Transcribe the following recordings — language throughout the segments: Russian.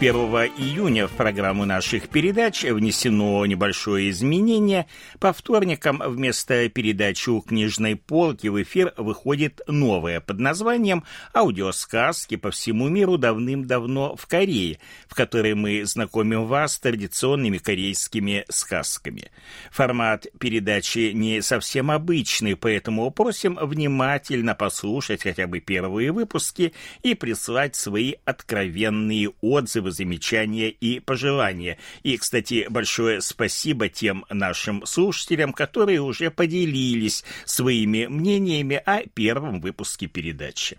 1 июня в программу наших передач внесено небольшое изменение. По вторникам вместо передачи у книжной полки в эфир выходит новая под названием «Аудиосказки по всему миру давным-давно в Корее», в которой мы знакомим вас с традиционными корейскими сказками. Формат передачи не совсем обычный, поэтому просим внимательно послушать хотя бы первые выпуски и прислать свои откровенные отзывы отзывы, замечания и пожелания. И, кстати, большое спасибо тем нашим слушателям, которые уже поделились своими мнениями о первом выпуске передачи.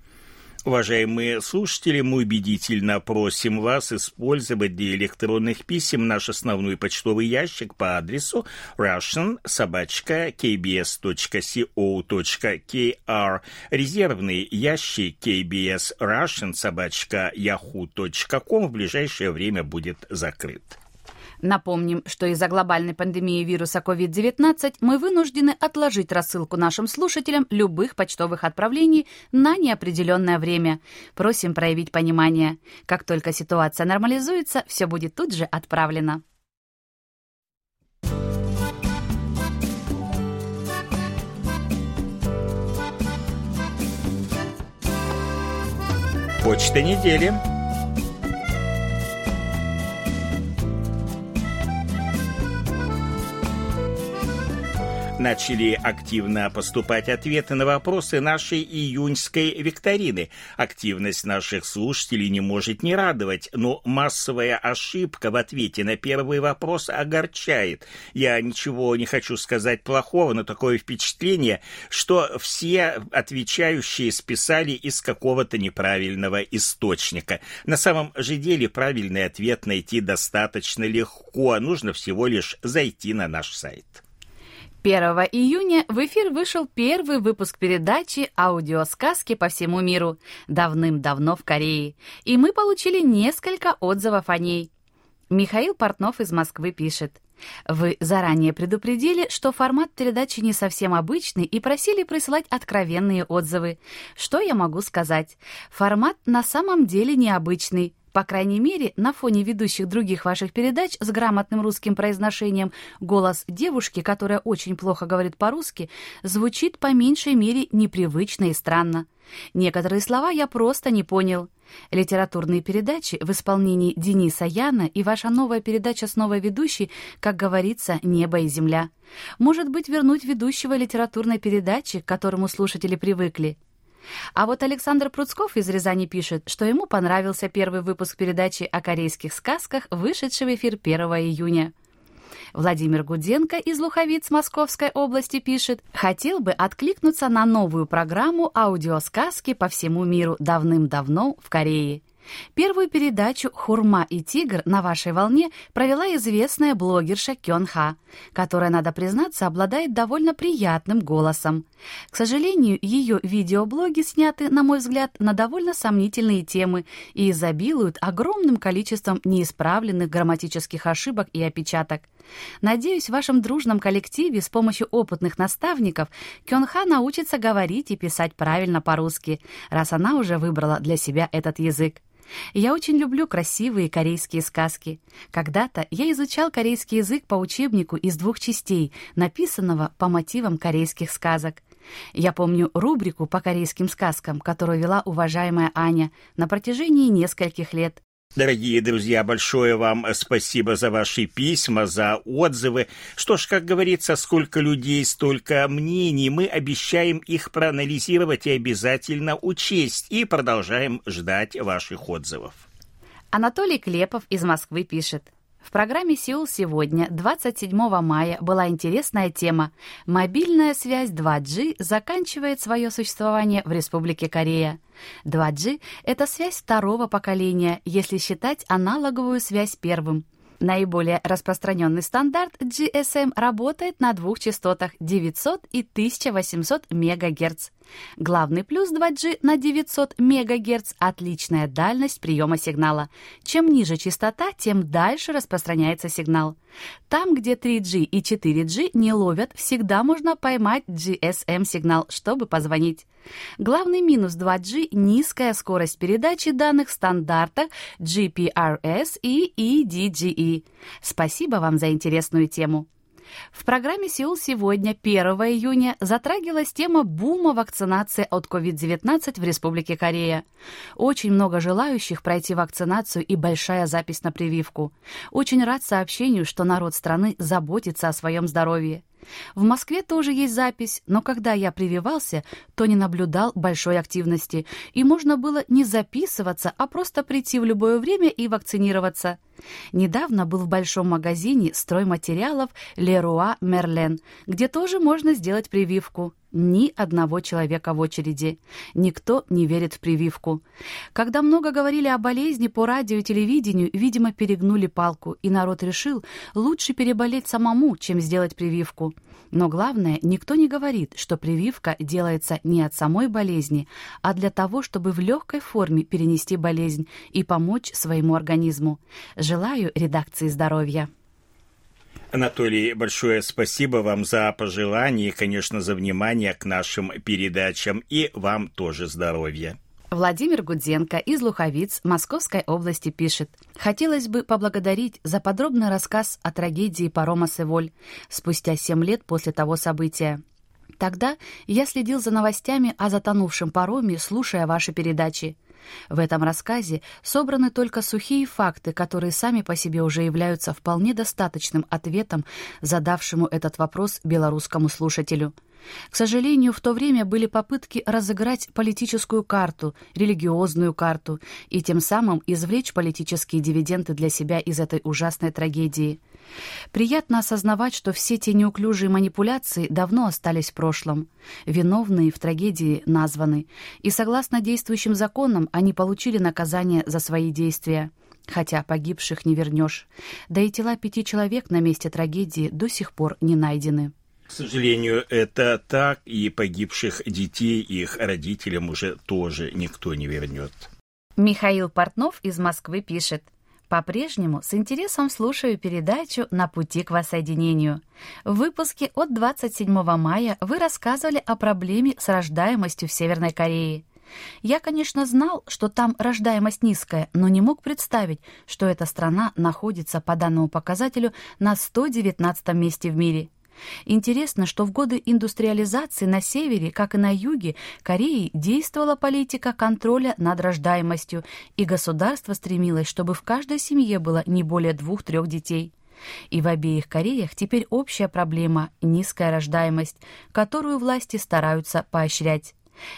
Уважаемые слушатели, мы убедительно просим вас использовать для электронных писем наш основной почтовый ящик по адресу russian-kbs.co.kr, резервный ящик kbs russian-yahoo.com в ближайшее время будет закрыт. Напомним, что из-за глобальной пандемии вируса COVID-19 мы вынуждены отложить рассылку нашим слушателям любых почтовых отправлений на неопределенное время. Просим проявить понимание. Как только ситуация нормализуется, все будет тут же отправлено. Почта недели. Начали активно поступать ответы на вопросы нашей июньской викторины. Активность наших слушателей не может не радовать, но массовая ошибка в ответе на первый вопрос огорчает. Я ничего не хочу сказать плохого, но такое впечатление, что все отвечающие списали из какого-то неправильного источника. На самом же деле правильный ответ найти достаточно легко, нужно всего лишь зайти на наш сайт. 1 июня в эфир вышел первый выпуск передачи «Аудиосказки по всему миру» давным-давно в Корее, и мы получили несколько отзывов о ней. Михаил Портнов из Москвы пишет. Вы заранее предупредили, что формат передачи не совсем обычный и просили присылать откровенные отзывы. Что я могу сказать? Формат на самом деле необычный. По крайней мере, на фоне ведущих других ваших передач с грамотным русским произношением голос девушки, которая очень плохо говорит по-русски, звучит по меньшей мере непривычно и странно. Некоторые слова я просто не понял. Литературные передачи в исполнении Дениса Яна и ваша новая передача с новой ведущей, как говорится, небо и земля. Может быть, вернуть ведущего литературной передачи, к которому слушатели привыкли. А вот Александр Пруцков из Рязани пишет, что ему понравился первый выпуск передачи о корейских сказках, вышедший в эфир 1 июня. Владимир Гуденко из Луховиц Московской области пишет, хотел бы откликнуться на новую программу аудиосказки по всему миру давным-давно в Корее. Первую передачу «Хурма и тигр» на вашей волне провела известная блогерша Кён Ха, которая, надо признаться, обладает довольно приятным голосом. К сожалению, ее видеоблоги сняты, на мой взгляд, на довольно сомнительные темы и изобилуют огромным количеством неисправленных грамматических ошибок и опечаток. Надеюсь, в вашем дружном коллективе с помощью опытных наставников Кёнха научится говорить и писать правильно по-русски, раз она уже выбрала для себя этот язык. Я очень люблю красивые корейские сказки. Когда-то я изучал корейский язык по учебнику из двух частей, написанного по мотивам корейских сказок. Я помню рубрику по корейским сказкам, которую вела уважаемая Аня на протяжении нескольких лет. Дорогие друзья, большое вам спасибо за ваши письма, за отзывы. Что ж, как говорится, сколько людей, столько мнений. Мы обещаем их проанализировать и обязательно учесть. И продолжаем ждать ваших отзывов. Анатолий Клепов из Москвы пишет. В программе «Сеул сегодня» 27 мая была интересная тема «Мобильная связь 2G заканчивает свое существование в Республике Корея». 2G — это связь второго поколения, если считать аналоговую связь первым. Наиболее распространенный стандарт GSM работает на двух частотах 900 и 1800 МГц. Главный плюс 2G на 900 МГц – отличная дальность приема сигнала. Чем ниже частота, тем дальше распространяется сигнал. Там, где 3G и 4G не ловят, всегда можно поймать GSM-сигнал, чтобы позвонить. Главный минус 2G – низкая скорость передачи данных в стандартах GPRS и EDGE. Спасибо вам за интересную тему. В программе «Сеул сегодня» 1 июня затрагивалась тема бума вакцинации от COVID-19 в Республике Корея. Очень много желающих пройти вакцинацию и большая запись на прививку. Очень рад сообщению, что народ страны заботится о своем здоровье. В Москве тоже есть запись, но когда я прививался, то не наблюдал большой активности, и можно было не записываться, а просто прийти в любое время и вакцинироваться. Недавно был в большом магазине стройматериалов Leroy Merlin, где тоже можно сделать прививку. Ни одного человека в очереди. Никто не верит в прививку. Когда много говорили о болезни по радио и телевидению, видимо, перегнули палку, и народ решил, лучше переболеть самому, чем сделать прививку. Но главное, никто не говорит, что прививка делается не от самой болезни, а для того, чтобы в легкой форме перенести болезнь и помочь своему организму. Желаю редакции здоровья. Анатолий, большое спасибо вам за пожелания и, конечно, за внимание к нашим передачам. И вам тоже здоровья. Владимир Гудзенко из Луховиц Московской области пишет. Хотелось бы поблагодарить за подробный рассказ о трагедии парома «Севоль» спустя семь лет после того события. Тогда я следил за новостями о затонувшем пароме, слушая ваши передачи. В этом рассказе собраны только сухие факты, которые сами по себе уже являются вполне достаточным ответом задавшему этот вопрос белорусскому слушателю. К сожалению, в то время были попытки разыграть политическую карту, религиозную карту и тем самым извлечь политические дивиденды для себя из этой ужасной трагедии. Приятно осознавать, что все те неуклюжие манипуляции давно остались в прошлом. Виновные в трагедии названы, и согласно действующим законам они получили наказание за свои действия. Хотя погибших не вернешь. Да и тела пяти человек на месте трагедии до сих пор не найдены. К сожалению, это так, и погибших детей и их родителям уже тоже никто не вернет. Михаил Портнов из Москвы пишет. По-прежнему с интересом слушаю передачу «На пути к воссоединению». В выпуске от 27 мая вы рассказывали о проблеме с рождаемостью в Северной Корее. Я, конечно, знал, что там рождаемость низкая, но не мог представить, что эта страна находится по данному показателю на 119 месте в мире – Интересно, что в годы индустриализации на севере, как и на юге, Кореи действовала политика контроля над рождаемостью, и государство стремилось, чтобы в каждой семье было не более двух-трех детей. И в обеих Кореях теперь общая проблема – низкая рождаемость, которую власти стараются поощрять.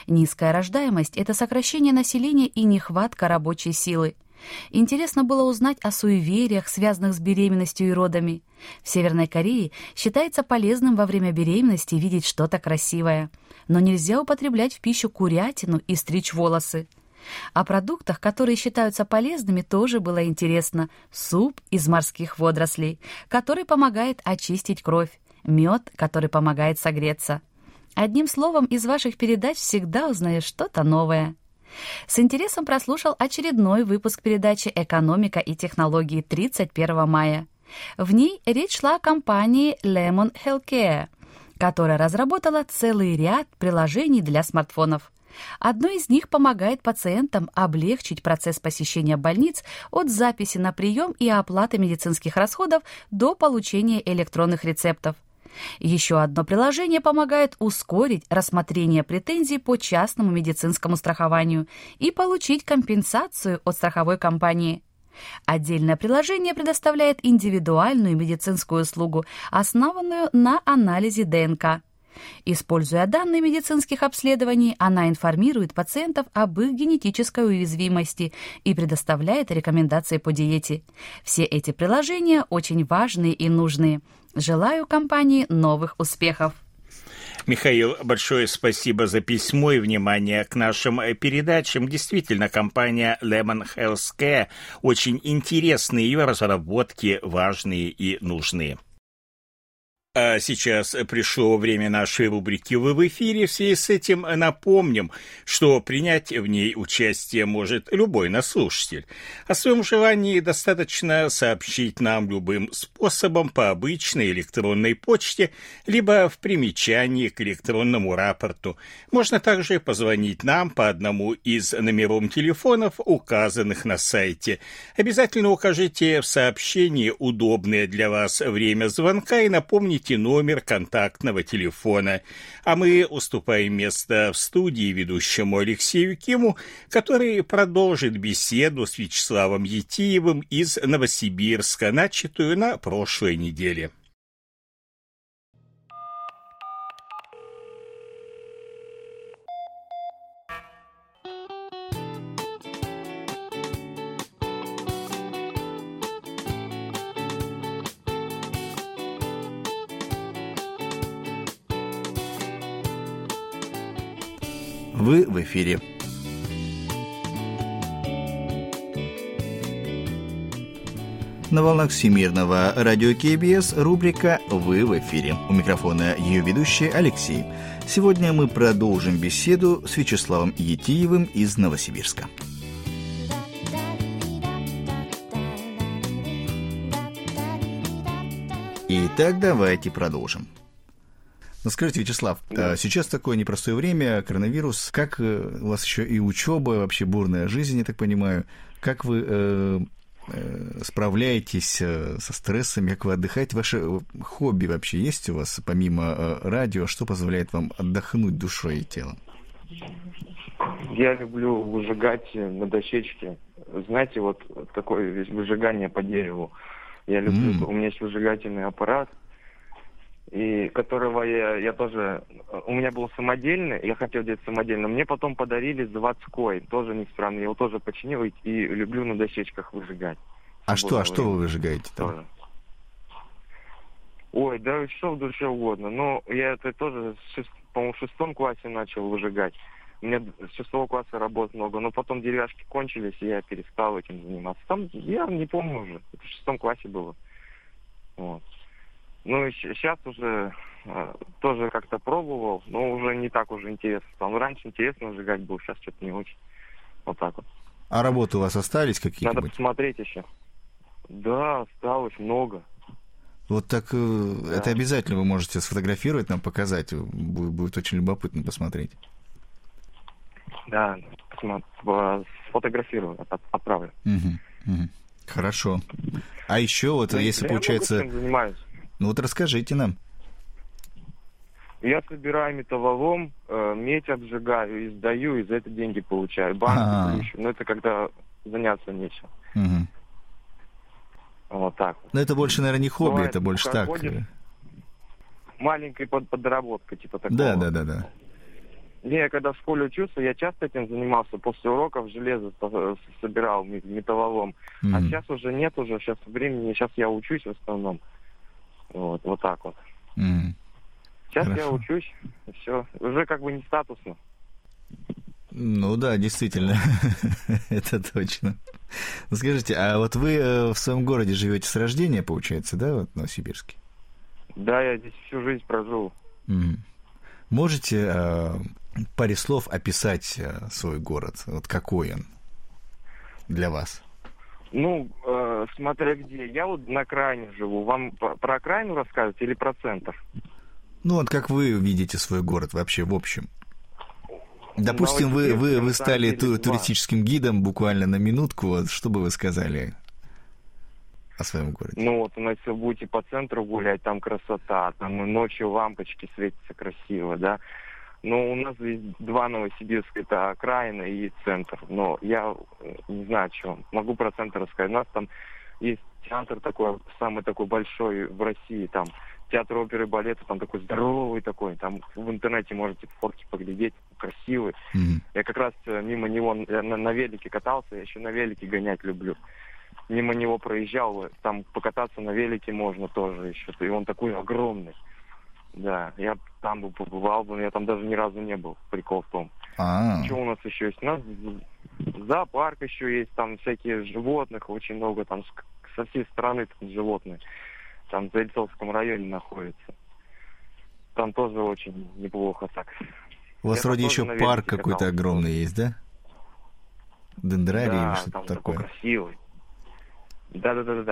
Низкая рождаемость – это сокращение населения и нехватка рабочей силы. Интересно было узнать о суевериях, связанных с беременностью и родами. В Северной Корее считается полезным во время беременности видеть что-то красивое. Но нельзя употреблять в пищу курятину и стричь волосы. О продуктах, которые считаются полезными, тоже было интересно. Суп из морских водорослей, который помогает очистить кровь. Мед, который помогает согреться. Одним словом, из ваших передач всегда узнаешь что-то новое. С интересом прослушал очередной выпуск передачи «Экономика и технологии» 31 мая. В ней речь шла о компании Lemon Healthcare, которая разработала целый ряд приложений для смартфонов. Одно из них помогает пациентам облегчить процесс посещения больниц от записи на прием и оплаты медицинских расходов до получения электронных рецептов. Еще одно приложение помогает ускорить рассмотрение претензий по частному медицинскому страхованию и получить компенсацию от страховой компании. Отдельное приложение предоставляет индивидуальную медицинскую услугу, основанную на анализе ДНК. Используя данные медицинских обследований, она информирует пациентов об их генетической уязвимости и предоставляет рекомендации по диете. Все эти приложения очень важные и нужные. Желаю компании новых успехов! Михаил, большое спасибо за письмо и внимание к нашим передачам. Действительно, компания Lemon Healthcare очень интересные, ее разработки важные и нужные. А сейчас пришло время нашей рубрики «Вы в эфире». В связи с этим напомним, что принять в ней участие может любой наслушатель. О своем желании достаточно сообщить нам любым способом по обычной электронной почте, либо в примечании к электронному рапорту. Можно также позвонить нам по одному из номеров телефонов, указанных на сайте. Обязательно укажите в сообщении удобное для вас время звонка и напомните, наберите номер контактного телефона, а мы уступаем место в студии ведущему Алексею Киму, который продолжит беседу с Вячеславом Етиевым из Новосибирска, начатую на прошлой неделе. Вы в эфире. На волнах Всемирного радио КБС рубрика «Вы в эфире». У микрофона ее ведущий Алексей. Сегодня мы продолжим беседу с Вячеславом Етиевым из Новосибирска. Итак, давайте продолжим. Ну, скажите, Вячеслав, да. сейчас такое непростое время, коронавирус. Как э, у вас еще и учеба, вообще бурная жизнь, я так понимаю. Как вы э, э, справляетесь э, со стрессами, как вы отдыхаете? Ваше хобби вообще есть у вас, помимо э, радио? Что позволяет вам отдохнуть душой и телом? Я люблю выжигать на дощечке. Знаете, вот такое выжигание по дереву. Я люблю, mm. у меня есть выжигательный аппарат – и которого я, я тоже... У меня был самодельный, я хотел делать самодельно. Мне потом подарили заводской, тоже неисправный. Я его тоже починил и, и люблю на дощечках выжигать. А что, а что вы выжигаете там? Тоже. Ой, да что в душе угодно. Ну, я это тоже, по-моему, в шестом классе начал выжигать. У меня с шестого класса работ много, но потом деревяшки кончились, и я перестал этим заниматься. Там, я не помню уже, это в шестом классе было. Вот. Ну, сейчас уже э, тоже как-то пробовал, но уже не так уже интересно. Ну, раньше интересно сжигать было, сейчас что-то не очень. Вот так вот. А работы у вас остались какие-то? Надо посмотреть еще. Да, осталось много. Вот так э, да. это обязательно вы можете сфотографировать, нам показать. Будет, будет очень любопытно посмотреть. Да, сфотографирую, отправлю. Угу, угу. Хорошо. А еще вот, ну, если получается... Я занимаюсь. Ну вот расскажите нам. Я собираю металлолом, э, медь обжигаю и сдаю, и за это деньги получаю. Банки плющу. Но это когда заняться нечем. Угу. Вот так Но это больше, наверное, не хобби, Бывает, это больше так. Э. Маленькая под, подработка, типа такого. Да, да, да, да. Не, я когда в школе учился, я часто этим занимался. После уроков железо собирал металлолом. Mm-hmm. А сейчас уже нет уже, сейчас времени, сейчас я учусь в основном. Вот, вот так вот. Mm. Сейчас Хорошо. я учусь, все. Уже как бы не статусно. Ну да, действительно, это точно. Ну, скажите, а вот вы э, в своем городе живете с рождения, получается, да, вот в Новосибирске? Да, я здесь всю жизнь прожил. Mm. Можете э, паре слов описать э, свой город? Вот какой он для вас? Ну, э, смотря где. Я вот на окраине живу. Вам про окраину рассказывать или про центр? Ну, вот как вы видите свой город вообще в общем? Допустим, вы, вы, вы стали ту, туристическим гидом буквально на минутку. Вот, что бы вы сказали о своем городе? Ну вот, если вы будете по центру гулять, там красота, там ночью лампочки светятся красиво, да. Но у нас есть два Новосибирска, это окраина и центр. Но я э, не знаю, что. Могу про центр рассказать. У нас там есть театр такой, самый такой большой в России, там театр оперы и балета, там такой здоровый такой, там в интернете можете фотки поглядеть, красивый. Mm-hmm. Я как раз э, мимо него на, на велике катался, я еще на велике гонять люблю. Мимо него проезжал, там покататься на велике можно тоже еще, и он такой огромный. Да, я там бы побывал, но я там даже ни разу не был. Прикол в том. А-а-а. Что у нас еще есть? У нас зоопарк еще есть, там всякие животных очень много, там со всей страны там животные там в Зельцовском районе находится. Там тоже очень неплохо так. У вас Я вроде еще парк какой-то огромный есть, да? Дендрарий да, или что-то там такое? такой красивый. Да, да, да, да,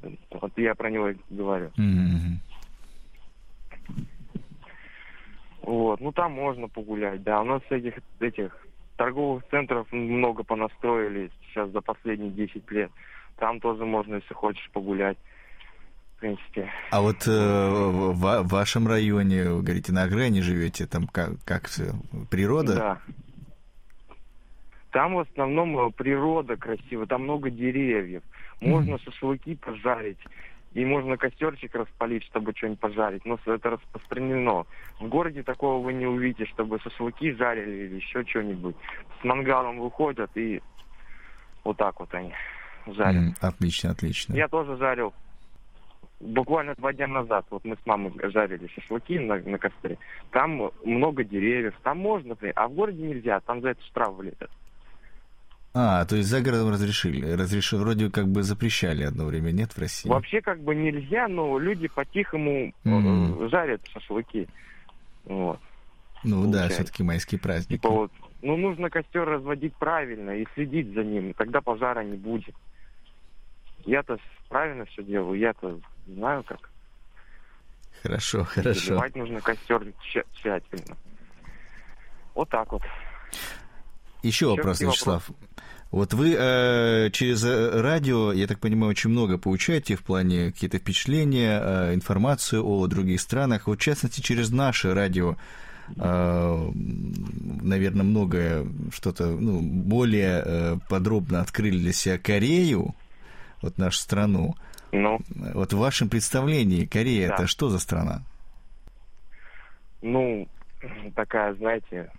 да. Вот я про него говорю. Mm-hmm. Вот, ну там можно погулять, да. У нас этих этих торговых центров много понастроили сейчас за последние 10 лет. Там тоже можно, если хочешь, погулять в принципе. А вот э, в, в вашем районе, вы говорите, на окраине живете, там как, как все, природа? Да. Там в основном э, природа красивая, там много деревьев. Можно mm. шашлыки пожарить, и можно костерчик распалить, чтобы что-нибудь пожарить. Но это распространено. В городе такого вы не увидите, чтобы шашлыки жарили или еще что-нибудь. С мангалом выходят и вот так вот они жарят. Mm, отлично, отлично. Я тоже жарил буквально два дня назад, вот мы с мамой жарили шашлыки на, на костре, там много деревьев, там можно, а в городе нельзя, там за это штраф влетят. А, то есть за городом разрешили, разрешили, вроде как бы запрещали одно время, нет, в России? Вообще как бы нельзя, но люди по-тихому mm-hmm. жарят шашлыки. Вот. Ну Получается. да, все-таки майские праздники. Типа вот, ну нужно костер разводить правильно и следить за ним, тогда пожара не будет. Я-то правильно все делаю, я-то знаю как. Хорошо, хорошо. Заливать нужно костер тщательно. Вот так вот. Еще, Еще вопрос, Вячеслав. Вопрос? Вот вы э, через э, радио, я так понимаю, очень много получаете в плане какие-то впечатления, э, информацию о других странах. Вот, в частности, через наше радио, э, наверное, многое что-то ну, более э, подробно открыли для себя Корею, вот нашу страну. Ну. Вот в вашем представлении Корея да. это что за страна? Ну, такая, знаете,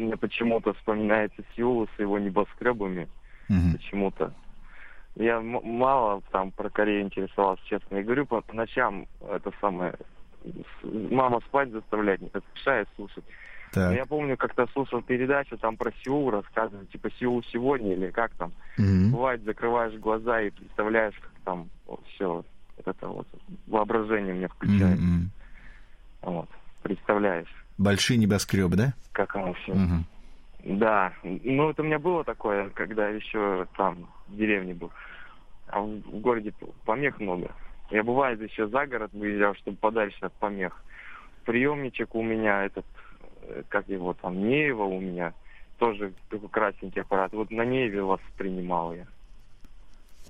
мне почему-то вспоминается Сеул с его небоскребами. Угу. Почему-то. Я мало там про Корею интересовался, честно. Я говорю, по ночам это самое... Мама спать заставлять, не мешает слушать. Так. Я помню, как-то слушал передачу, там про Сеул рассказывают, типа Сеул сегодня или как там. Mm-hmm. Бывает, закрываешь глаза и представляешь, как там вот, все это вот воображение мне включает. Mm-hmm. Вот, представляешь. Большие небоскребы, да? Как оно все. Mm-hmm. Да, ну это у меня было такое, когда еще там в деревне был. А в, в городе помех много. Я бывает еще за город выезжал, чтобы подальше от помех. Приемничек у меня этот как его там, Неева у меня, тоже такой красненький аппарат. Вот на Нееве вас принимал я.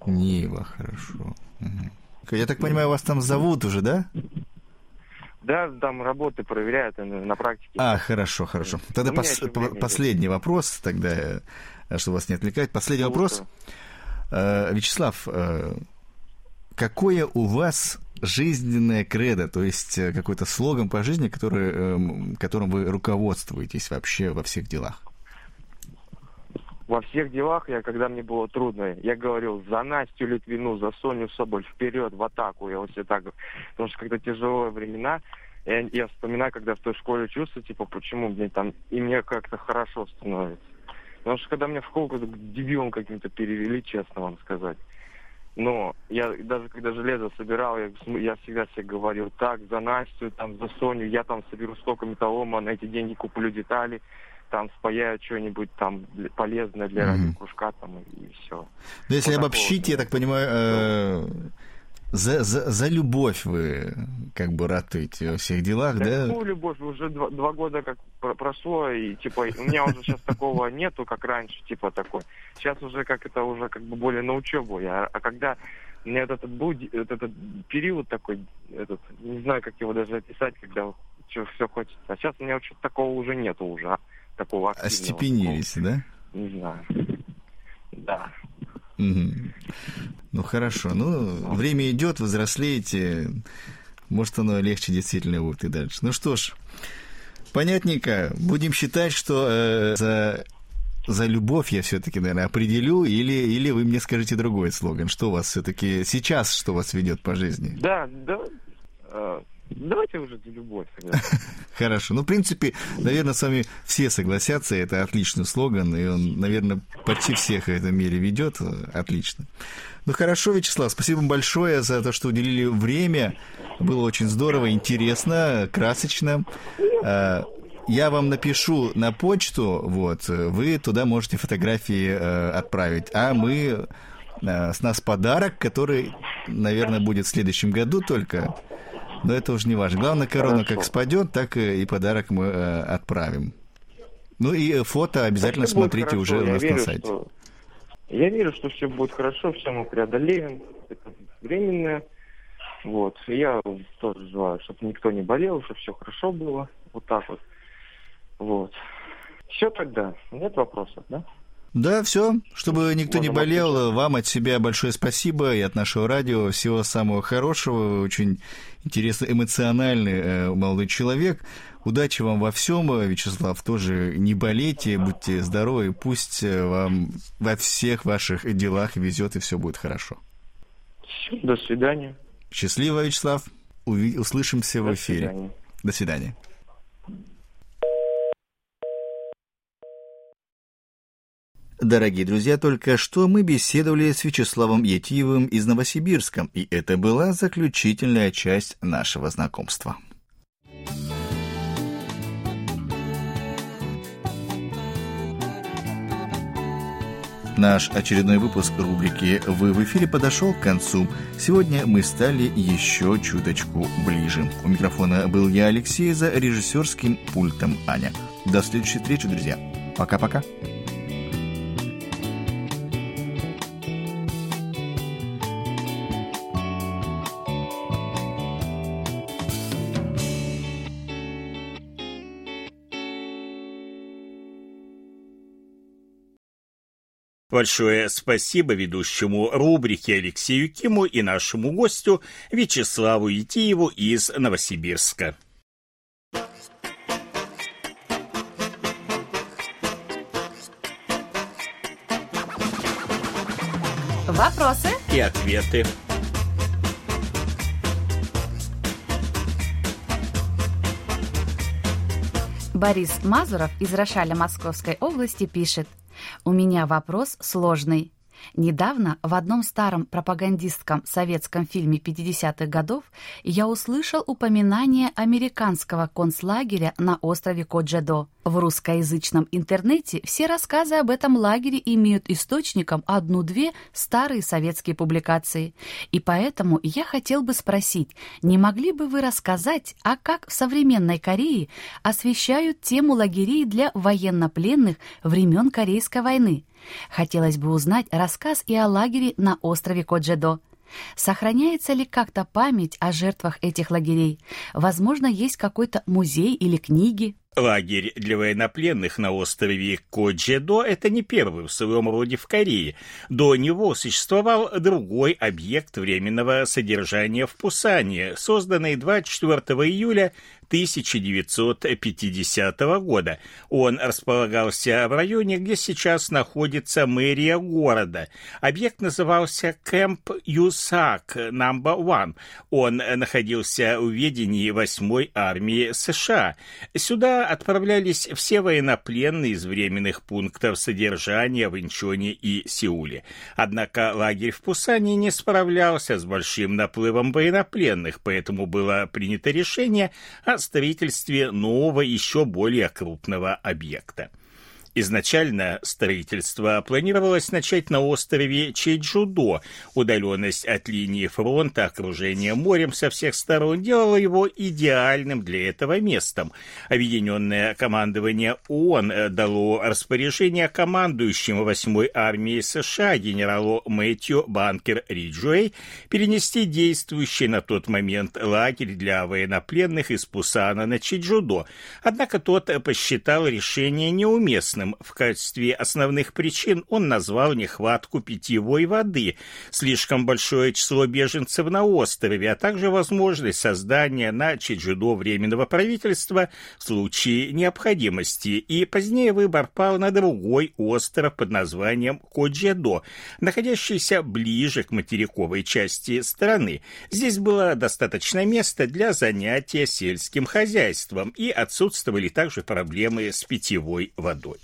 Неева, хорошо. Угу. Я так понимаю, вас там зовут уже, да? Да, там работы проверяют на практике. А, хорошо, хорошо. Тогда пос- по- последний вопрос, тогда, э, чтобы вас не отвлекать. Последний Слушаю. вопрос. Э, Вячеслав, э, какое у вас жизненное кредо, то есть э, какой-то слоган по жизни, который, которым вы руководствуетесь вообще во всех делах? Во всех делах я, когда мне было трудно, я говорил за Настю Литвину, за Соню Соболь, вперед, в атаку. Я вот все так, потому что когда тяжелые времена, я, я вспоминаю, когда в той школе чувствую, типа, почему мне там, и мне как-то хорошо становится. Потому что когда меня в школу дебилом каким-то перевели, честно вам сказать. Но я даже когда железо собирал, я, я всегда себе говорил, так, за Настю, там, за Соню, я там соберу столько металлома, на эти деньги куплю детали, там спаяю что-нибудь там полезное для mm-hmm. радиокружка там и, и все. Ну, если вот обобщить, я так понимаю, э, за, за, за любовь вы как бы ратуете во всех делах, да? да? Ну, любовь, уже два, два года как прошло, и типа у меня уже сейчас такого нету, как раньше, типа такой. Сейчас уже как это уже как бы более на учебу. Я, а когда у меня этот, был этот, этот период такой, этот, не знаю, как его даже описать, когда что все хочется. А сейчас у меня что-то такого уже нету уже, такого активного. Остепенились, да? Не знаю. Да. Угу. Ну хорошо, ну время идет, взрослеете, может оно легче действительно будет и дальше. Ну что ж, понятненько. Будем считать, что э, за за любовь я все-таки, наверное, определю, или, или вы мне скажите другой слоган. Что у вас все-таки сейчас, что вас ведет по жизни? Да, да. Давайте уже за любовь. Хорошо. Ну, в принципе, наверное, с вами все согласятся. Это отличный слоган, и он, наверное, почти всех в этом мире ведет. Отлично. Ну, хорошо, Вячеслав, спасибо вам большое за то, что уделили время. Было очень здорово, интересно, красочно. Э, я вам напишу на почту, вот, вы туда можете фотографии э, отправить, а мы э, с нас подарок, который, наверное, будет в следующем году только, но это уже не важно. Главное, корона как спадет, так и подарок мы э, отправим. Ну и фото обязательно это смотрите уже у нас верю, на сайте. Что... Я верю, что все будет хорошо, все мы преодолеем. Это временное. Вот. Я тоже желаю, чтобы никто не болел, чтобы все хорошо было. Вот так вот. Вот. Все тогда. Нет вопросов, да? Да, все. Чтобы никто не болел, вам от себя большое спасибо и от нашего радио всего самого хорошего. Очень интересный, эмоциональный э, молодой человек. Удачи вам во всем, Вячеслав. Тоже не болейте, будьте здоровы. Пусть э, вам во всех ваших делах везет и все будет хорошо. До свидания. Счастливо, Вячеслав. Уви- услышимся До в эфире. Свидания. До свидания. Дорогие друзья, только что мы беседовали с Вячеславом Етиевым из Новосибирска, и это была заключительная часть нашего знакомства. Наш очередной выпуск рубрики «Вы в эфире» подошел к концу. Сегодня мы стали еще чуточку ближе. У микрофона был я, Алексей, за режиссерским пультом Аня. До следующей встречи, друзья. Пока-пока. Большое спасибо ведущему рубрики Алексею Киму и нашему гостю Вячеславу Итиеву из Новосибирска. Вопросы и ответы. Борис Мазуров из Рошаля Московской области пишет – у меня вопрос сложный. Недавно в одном старом пропагандистском советском фильме 50-х годов я услышал упоминание американского концлагеря на острове Коджедо. В русскоязычном интернете все рассказы об этом лагере имеют источником одну-две старые советские публикации. И поэтому я хотел бы спросить, не могли бы вы рассказать, а как в современной Корее освещают тему лагерей для военнопленных времен Корейской войны? Хотелось бы узнать рассказ и о лагере на острове Коджедо. Сохраняется ли как-то память о жертвах этих лагерей? Возможно, есть какой-то музей или книги? Лагерь для военнопленных на острове Коджедо – это не первый в своем роде в Корее. До него существовал другой объект временного содержания в Пусане, созданный 24 июля 1950 года. Он располагался в районе, где сейчас находится мэрия города. Объект назывался Кэмп Юсак Number One. Он находился в ведении 8-й армии США. Сюда отправлялись все военнопленные из временных пунктов содержания в Инчоне и Сеуле. Однако лагерь в Пусане не справлялся с большим наплывом военнопленных, поэтому было принято решение о строительстве нового, еще более крупного объекта. Изначально строительство планировалось начать на острове Чеджудо. Удаленность от линии фронта, окружение морем со всех сторон делало его идеальным для этого местом. Объединенное командование ООН дало распоряжение командующему 8-й армии США генералу Мэтью Банкер Риджуэй перенести действующий на тот момент лагерь для военнопленных из Пусана на Чеджудо. Однако тот посчитал решение неуместным опасным. В качестве основных причин он назвал нехватку питьевой воды, слишком большое число беженцев на острове, а также возможность создания на Чеджудо временного правительства в случае необходимости. И позднее выбор пал на другой остров под названием Коджедо, находящийся ближе к материковой части страны. Здесь было достаточно места для занятия сельским хозяйством и отсутствовали также проблемы с питьевой водой.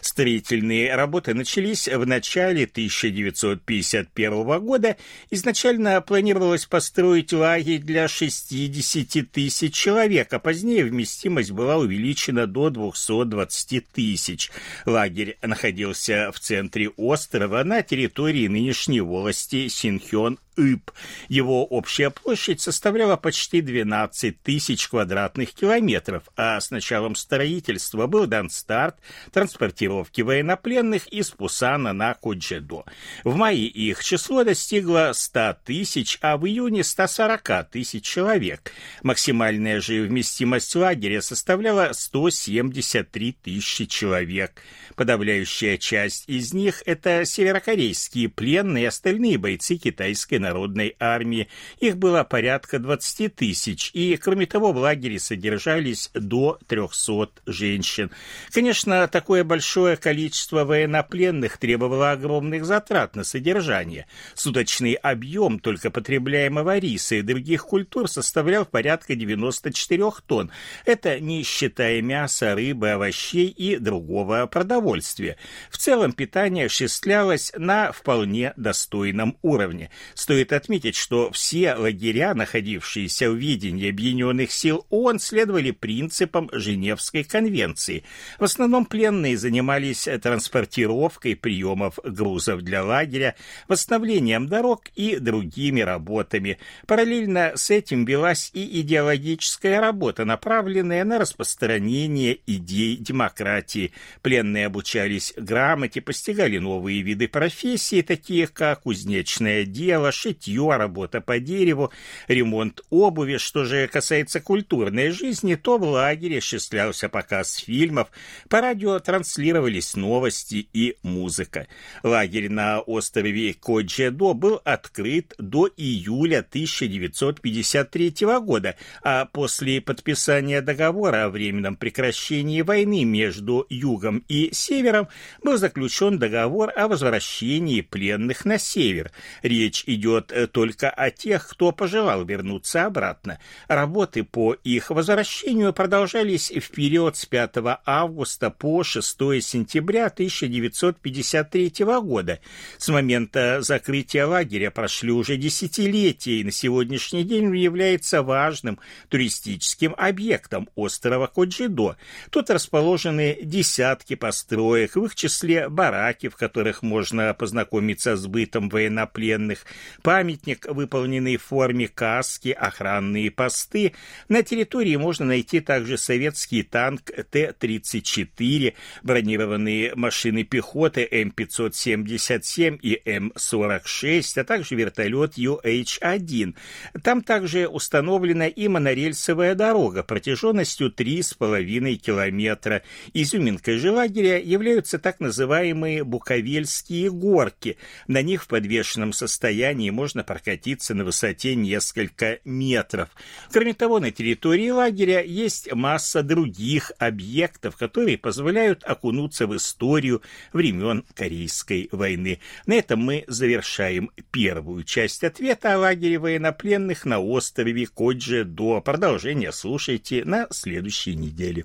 Строительные работы начались в начале 1951 года. Изначально планировалось построить лагерь для 60 тысяч человек, а позднее вместимость была увеличена до 220 тысяч. Лагерь находился в центре острова на территории нынешней волости Синхён Иб. Его общая площадь составляла почти 12 тысяч квадратных километров, а с началом строительства был дан старт транспортировки военнопленных из Пусана на Коджедо. В мае их число достигло 100 тысяч, а в июне 140 тысяч человек. Максимальная же вместимость лагеря составляла 173 тысячи человек. Подавляющая часть из них – это северокорейские пленные и остальные бойцы китайской народной армии. Их было порядка 20 тысяч, и, кроме того, в лагере содержались до 300 женщин. Конечно, такое большое количество военнопленных требовало огромных затрат на содержание. Суточный объем только потребляемого риса и других культур составлял порядка 94 тонн. Это не считая мяса, рыбы, овощей и другого продовольствия. В целом питание осуществлялось на вполне достойном уровне. Стоит отметить, что все лагеря, находившиеся в видении Объединенных сил ООН, следовали принципам Женевской конвенции. В основном пленные занимались транспортировкой приемов грузов для лагеря, восстановлением дорог и другими работами. Параллельно с этим велась и идеологическая работа, направленная на распространение идей демократии. Пленные обучались грамоте, постигали новые виды профессий, такие как кузнечное дело, шитье, работа по дереву, ремонт обуви. Что же касается культурной жизни, то в лагере осуществлялся показ фильмов, по радио транслировались новости и музыка. Лагерь на острове Коджедо был открыт до июля 1953 года, а после подписания договора о временном прекращении войны между Югом и севером был заключен договор о возвращении пленных на север. Речь идет э, только о тех, кто пожелал вернуться обратно. Работы по их возвращению продолжались в период с 5 августа по 6 сентября 1953 года. С момента закрытия лагеря прошли уже десятилетия, и на сегодняшний день он является важным туристическим объектом острова Коджидо. Тут расположены десятки построек в их числе бараки, в которых можно познакомиться с бытом военнопленных, памятник, выполненный в форме каски, охранные посты. На территории можно найти также советский танк Т-34, бронированные машины пехоты М-577 и М-46, а также вертолет UH-1. Там также установлена и монорельсовая дорога протяженностью 3,5 километра. Изюминкой же лагеря являются так называемые Буковельские горки. На них в подвешенном состоянии можно прокатиться на высоте несколько метров. Кроме того, на территории лагеря есть масса других объектов, которые позволяют окунуться в историю времен Корейской войны. На этом мы завершаем первую часть ответа о лагере военнопленных на острове Коджи до продолжения слушайте на следующей неделе.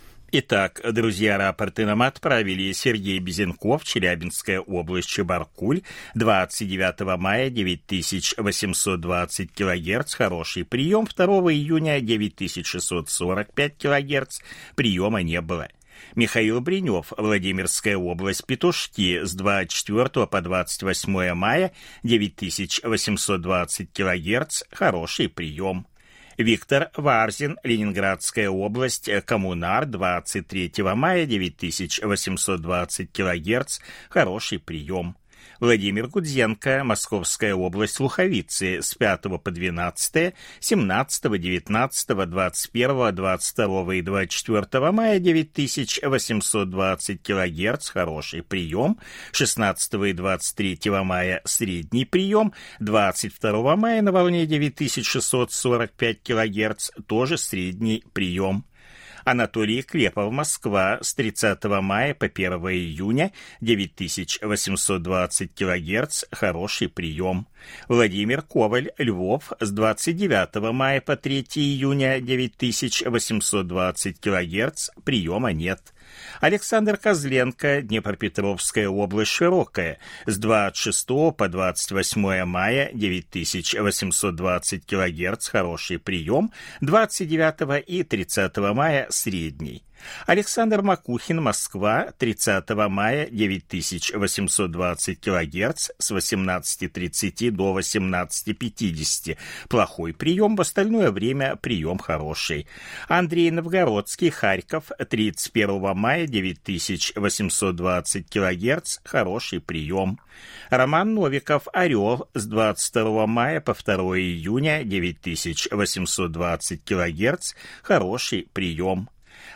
Итак, друзья, рапорты нам отправили Сергей Безенков, Челябинская область, Чебаркуль, 29 мая 9820 кГц, хороший прием, 2 июня 9645 кГц, приема не было. Михаил Бринев, Владимирская область, Петушки, с 24 по 28 мая 9820 кГц, хороший прием. Виктор Варзин, Ленинградская область, Коммунар, 23 мая, 9820 кГц, хороший прием. Владимир Гудзенко, Московская область, Луховицы, с 5 по 12, 17, 19, 21, 22 и 24 мая 9820 кГц, хороший прием, 16 и 23 мая средний прием, 22 мая на волне 9645 кГц, тоже средний прием. Анатолий Клепов, Москва, с 30 мая по 1 июня, 9820 кГц, хороший прием. Владимир Коваль, Львов, с 29 мая по 3 июня, 9820 кГц, приема нет. Александр Козленко, Днепропетровская область Широкая, с 26 по 28 мая 9820 кГц, хороший прием, 29 и 30 мая средний. Александр Макухин, Москва, 30 мая, 9820 кГц с 18.30 до 18.50. Плохой прием, в остальное время прием хороший. Андрей Новгородский, Харьков, 31 мая, 9820 кГц, хороший прием. Роман Новиков, Орел, с 22 мая по 2 июня, 9820 кГц, хороший прием.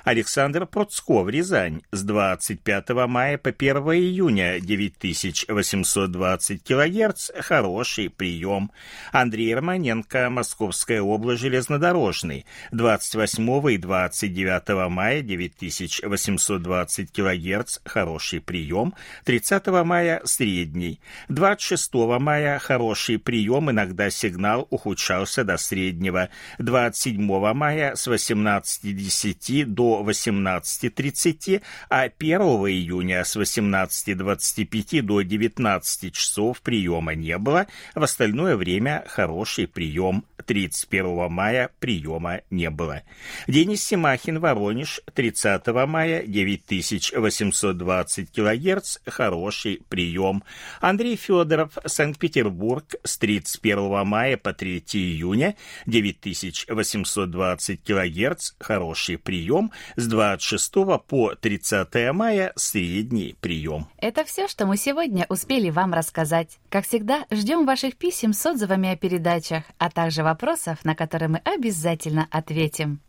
Александр Процков, Рязань, с 25 мая по 1 июня 9820 кГц, хороший прием. Андрей Романенко, Московская область, железнодорожный, 28 и 29 мая 9820 кГц, хороший прием. 30 мая средний. 26 мая хороший прием, иногда сигнал ухудшался до среднего. 27 мая с 18.10 до 18.30, а 1 июня с 18.25 до 19 часов приема не было, в остальное время хороший прием. 31 мая приема не было. Денис Симахин, Воронеж, 30 мая, 9820 кГц, хороший прием. Андрей Федоров, Санкт-Петербург, с 31 мая по 3 июня, 9820 кГц, хороший прием с 26 по 30 мая средний прием. Это все, что мы сегодня успели вам рассказать. Как всегда, ждем ваших писем с отзывами о передачах, а также вопросов, на которые мы обязательно ответим.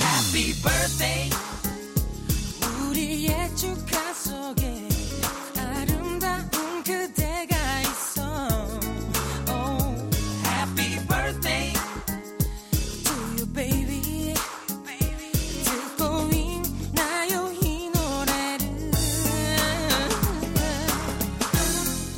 Happy birthday.